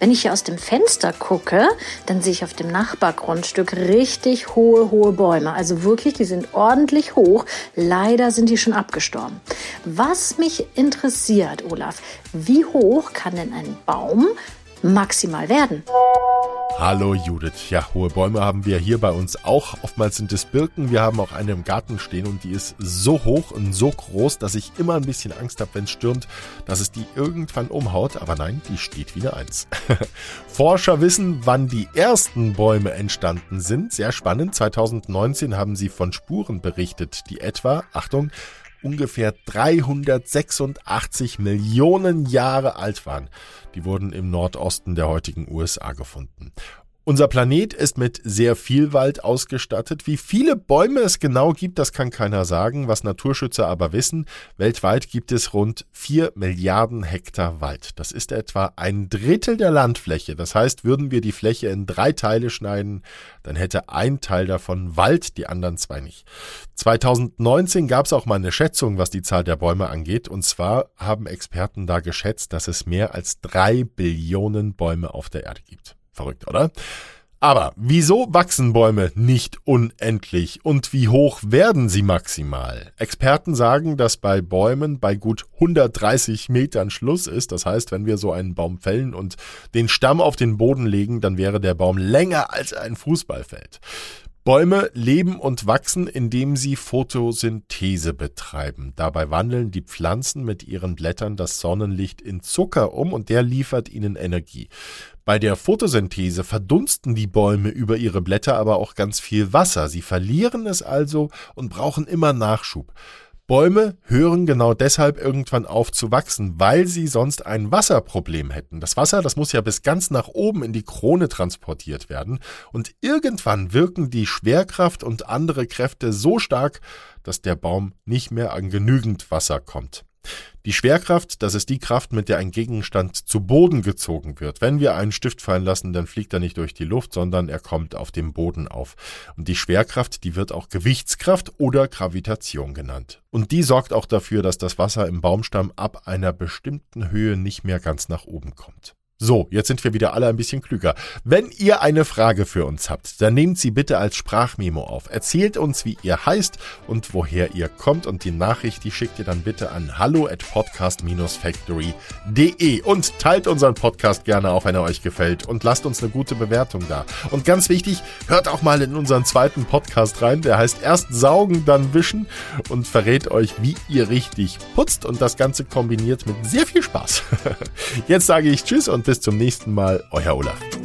Wenn ich hier aus dem Fenster gucke, dann sehe ich auf dem Nachbargrundstück richtig hohe, hohe Bäume. Also wirklich, die sind ordentlich hoch. Leider sind die schon abgestorben. Was mich interessiert, Olaf, wie hoch kann denn ein Baum maximal werden? Hallo Judith. Ja, hohe Bäume haben wir hier bei uns auch. Oftmals sind es Birken. Wir haben auch eine im Garten stehen und die ist so hoch und so groß, dass ich immer ein bisschen Angst habe, wenn es stürmt, dass es die irgendwann umhaut. Aber nein, die steht wieder eins. Forscher wissen, wann die ersten Bäume entstanden sind. Sehr spannend. 2019 haben sie von Spuren berichtet, die etwa, Achtung, ungefähr 386 Millionen Jahre alt waren. Die wurden im Nordosten der heutigen USA gefunden. Unser Planet ist mit sehr viel Wald ausgestattet. Wie viele Bäume es genau gibt, das kann keiner sagen. Was Naturschützer aber wissen, weltweit gibt es rund vier Milliarden Hektar Wald. Das ist etwa ein Drittel der Landfläche. Das heißt, würden wir die Fläche in drei Teile schneiden, dann hätte ein Teil davon Wald, die anderen zwei nicht. 2019 gab es auch mal eine Schätzung, was die Zahl der Bäume angeht. Und zwar haben Experten da geschätzt, dass es mehr als drei Billionen Bäume auf der Erde gibt. Verrückt, oder? Aber wieso wachsen Bäume nicht unendlich und wie hoch werden sie maximal? Experten sagen, dass bei Bäumen bei gut 130 Metern Schluss ist. Das heißt, wenn wir so einen Baum fällen und den Stamm auf den Boden legen, dann wäre der Baum länger als ein Fußballfeld. Bäume leben und wachsen, indem sie Photosynthese betreiben. Dabei wandeln die Pflanzen mit ihren Blättern das Sonnenlicht in Zucker um und der liefert ihnen Energie. Bei der Photosynthese verdunsten die Bäume über ihre Blätter aber auch ganz viel Wasser. Sie verlieren es also und brauchen immer Nachschub. Bäume hören genau deshalb irgendwann auf zu wachsen, weil sie sonst ein Wasserproblem hätten. Das Wasser, das muss ja bis ganz nach oben in die Krone transportiert werden und irgendwann wirken die Schwerkraft und andere Kräfte so stark, dass der Baum nicht mehr an genügend Wasser kommt. Die Schwerkraft, das ist die Kraft, mit der ein Gegenstand zu Boden gezogen wird. Wenn wir einen Stift fallen lassen, dann fliegt er nicht durch die Luft, sondern er kommt auf dem Boden auf. Und die Schwerkraft, die wird auch Gewichtskraft oder Gravitation genannt. Und die sorgt auch dafür, dass das Wasser im Baumstamm ab einer bestimmten Höhe nicht mehr ganz nach oben kommt. So, jetzt sind wir wieder alle ein bisschen klüger. Wenn ihr eine Frage für uns habt, dann nehmt sie bitte als Sprachmemo auf. Erzählt uns, wie ihr heißt und woher ihr kommt und die Nachricht, die schickt ihr dann bitte an hallo at podcast-factory.de und teilt unseren Podcast gerne auch, wenn er euch gefällt und lasst uns eine gute Bewertung da. Und ganz wichtig, hört auch mal in unseren zweiten Podcast rein, der heißt erst saugen, dann wischen und verrät euch, wie ihr richtig putzt und das Ganze kombiniert mit sehr viel Spaß. Jetzt sage ich Tschüss und bis zum nächsten Mal, euer Olaf.